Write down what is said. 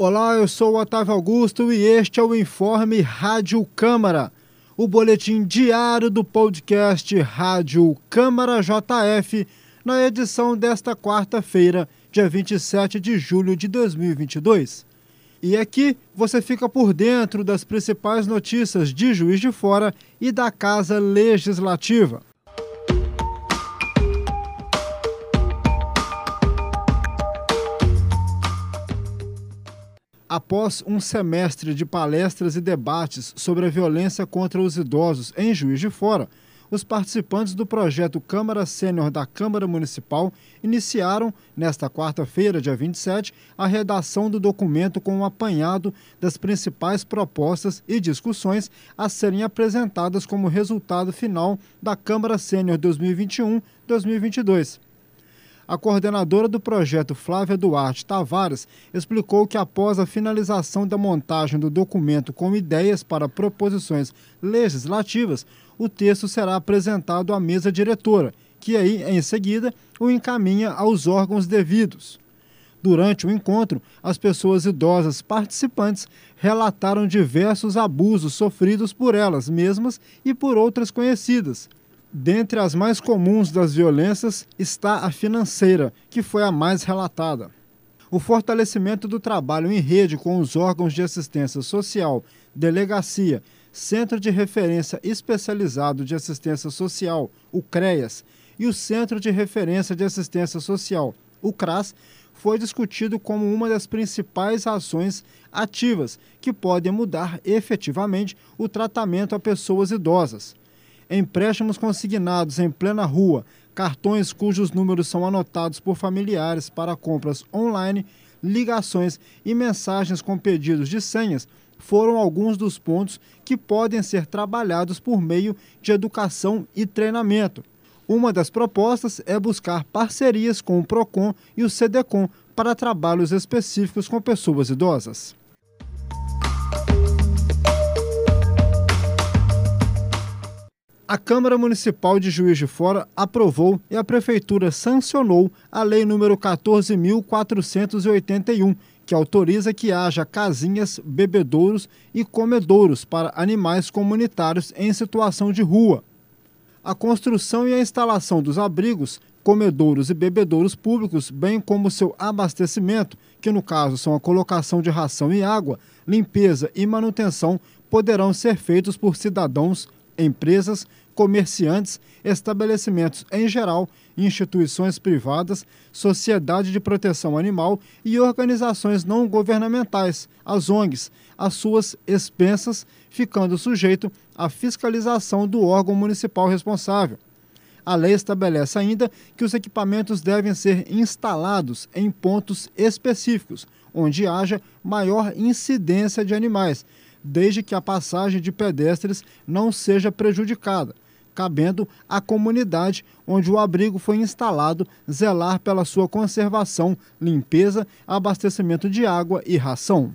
Olá, eu sou o Otávio Augusto e este é o Informe Rádio Câmara, o boletim diário do podcast Rádio Câmara JF, na edição desta quarta-feira, dia 27 de julho de 2022. E aqui você fica por dentro das principais notícias de Juiz de Fora e da Casa Legislativa. Após um semestre de palestras e debates sobre a violência contra os idosos em Juiz de Fora, os participantes do projeto Câmara Sênior da Câmara Municipal iniciaram, nesta quarta-feira, dia 27, a redação do documento com um apanhado das principais propostas e discussões a serem apresentadas como resultado final da Câmara Sênior 2021-2022. A coordenadora do projeto, Flávia Duarte Tavares, explicou que após a finalização da montagem do documento com ideias para proposições legislativas, o texto será apresentado à mesa diretora, que aí, em seguida, o encaminha aos órgãos devidos. Durante o encontro, as pessoas idosas participantes relataram diversos abusos sofridos por elas mesmas e por outras conhecidas, Dentre as mais comuns das violências está a financeira, que foi a mais relatada. O fortalecimento do trabalho em rede com os órgãos de assistência social, delegacia, Centro de Referência Especializado de Assistência Social, o CREAS, e o Centro de Referência de Assistência Social, o CRAS, foi discutido como uma das principais ações ativas que podem mudar efetivamente o tratamento a pessoas idosas empréstimos consignados em plena rua, cartões cujos números são anotados por familiares para compras online, ligações e mensagens com pedidos de senhas foram alguns dos pontos que podem ser trabalhados por meio de educação e treinamento. Uma das propostas é buscar parcerias com o PROCON e o CDCOM para trabalhos específicos com pessoas idosas. A Câmara Municipal de Juiz de Fora aprovou e a Prefeitura sancionou a Lei número 14.481, que autoriza que haja casinhas, bebedouros e comedouros para animais comunitários em situação de rua. A construção e a instalação dos abrigos, comedouros e bebedouros públicos, bem como seu abastecimento, que no caso são a colocação de ração e água, limpeza e manutenção, poderão ser feitos por cidadãos empresas, comerciantes, estabelecimentos em geral, instituições privadas, sociedade de proteção animal e organizações não governamentais, as ONGs, as suas expensas, ficando sujeito à fiscalização do órgão municipal responsável. A lei estabelece ainda que os equipamentos devem ser instalados em pontos específicos, onde haja maior incidência de animais, desde que a passagem de pedestres não seja prejudicada, cabendo à comunidade onde o abrigo foi instalado zelar pela sua conservação, limpeza, abastecimento de água e ração.